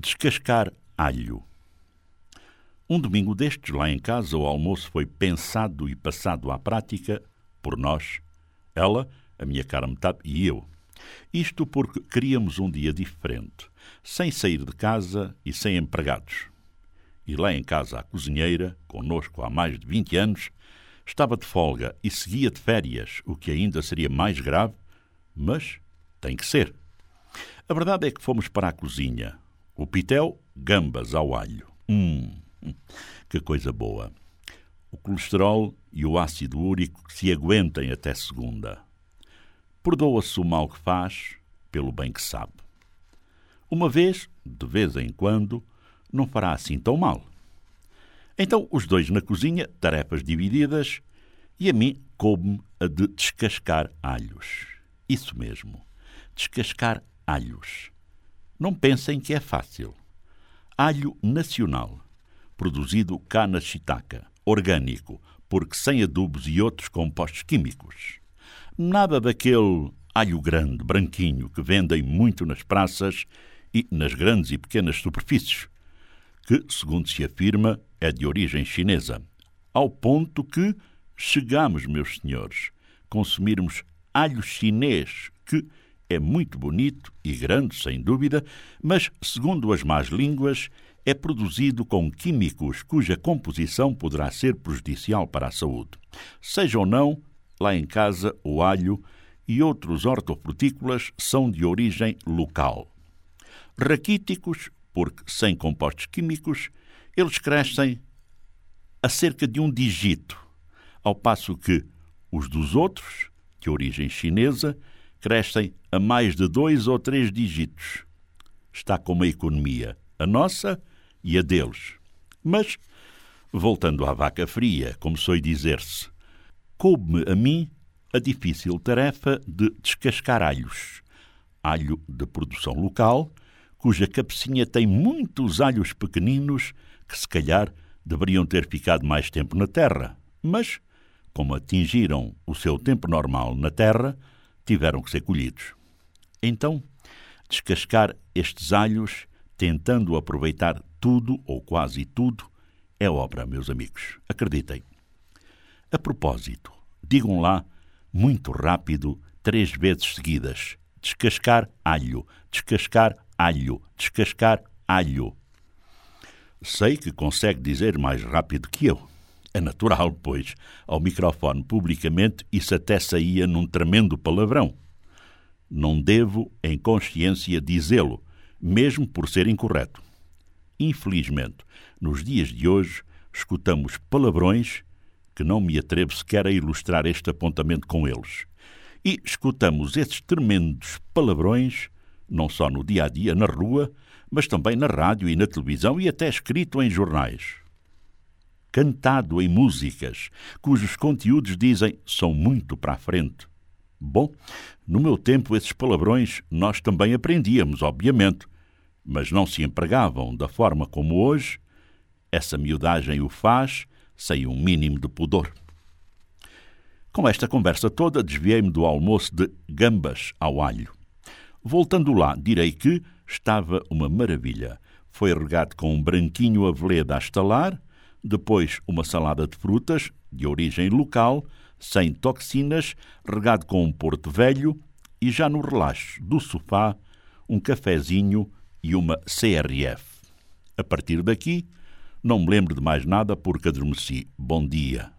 Descascar alho. Um domingo destes, lá em casa, o almoço foi pensado e passado à prática por nós, ela, a minha cara metade e eu. Isto porque queríamos um dia diferente, sem sair de casa e sem empregados. E lá em casa a cozinheira, conosco há mais de 20 anos, estava de folga e seguia de férias, o que ainda seria mais grave, mas tem que ser. A verdade é que fomos para a cozinha, o pitel, gambas ao alho. Hum, que coisa boa. O colesterol e o ácido úrico se aguentem até segunda. Perdoa-se o mal que faz pelo bem que sabe. Uma vez, de vez em quando, não fará assim tão mal. Então, os dois na cozinha, tarefas divididas, e a mim coube-me a de descascar alhos. Isso mesmo, descascar alhos. Não pensem que é fácil. Alho nacional, produzido cá na Chitaca, orgânico, porque sem adubos e outros compostos químicos. Nada daquele alho grande, branquinho, que vendem muito nas praças e nas grandes e pequenas superfícies, que, segundo se afirma, é de origem chinesa, ao ponto que chegamos, meus senhores, consumirmos alho chinês que é muito bonito e grande, sem dúvida, mas, segundo as más línguas, é produzido com químicos cuja composição poderá ser prejudicial para a saúde. Seja ou não, lá em casa o alho e outros hortofrutícolas são de origem local. Raquíticos, porque sem compostos químicos, eles crescem a cerca de um dígito, ao passo que os dos outros, de origem chinesa, crescem a mais de dois ou três dígitos. Está como a economia, a nossa e a deles. Mas, voltando à vaca fria, como soe dizer-se, coube-me a mim a difícil tarefa de descascar alhos. Alho de produção local, cuja cabecinha tem muitos alhos pequeninos que, se calhar, deveriam ter ficado mais tempo na terra, mas, como atingiram o seu tempo normal na terra, tiveram que ser colhidos. Então, descascar estes alhos, tentando aproveitar tudo ou quase tudo, é obra, meus amigos. Acreditem. A propósito, digam lá, muito rápido, três vezes seguidas: descascar alho, descascar alho, descascar alho. Sei que consegue dizer mais rápido que eu. É natural, pois, ao microfone publicamente isso até saía num tremendo palavrão. Não devo, em consciência, dizê-lo, mesmo por ser incorreto. Infelizmente, nos dias de hoje, escutamos palavrões que não me atrevo sequer a ilustrar este apontamento com eles. E escutamos esses tremendos palavrões, não só no dia a dia, na rua, mas também na rádio e na televisão e até escrito em jornais cantado em músicas, cujos conteúdos dizem são muito para a frente. Bom, no meu tempo esses palavrões nós também aprendíamos, obviamente, mas não se empregavam da forma como hoje essa miudagem o faz sem um mínimo de pudor. Com esta conversa toda, desviei-me do almoço de gambas ao alho. Voltando lá, direi que estava uma maravilha. Foi regado com um branquinho aveleda a estalar, depois uma salada de frutas, de origem local, sem toxinas, regado com um porto velho e já no relaxo do sofá, um cafezinho e uma CRF. A partir daqui, não me lembro de mais nada porque adormeci. Bom dia.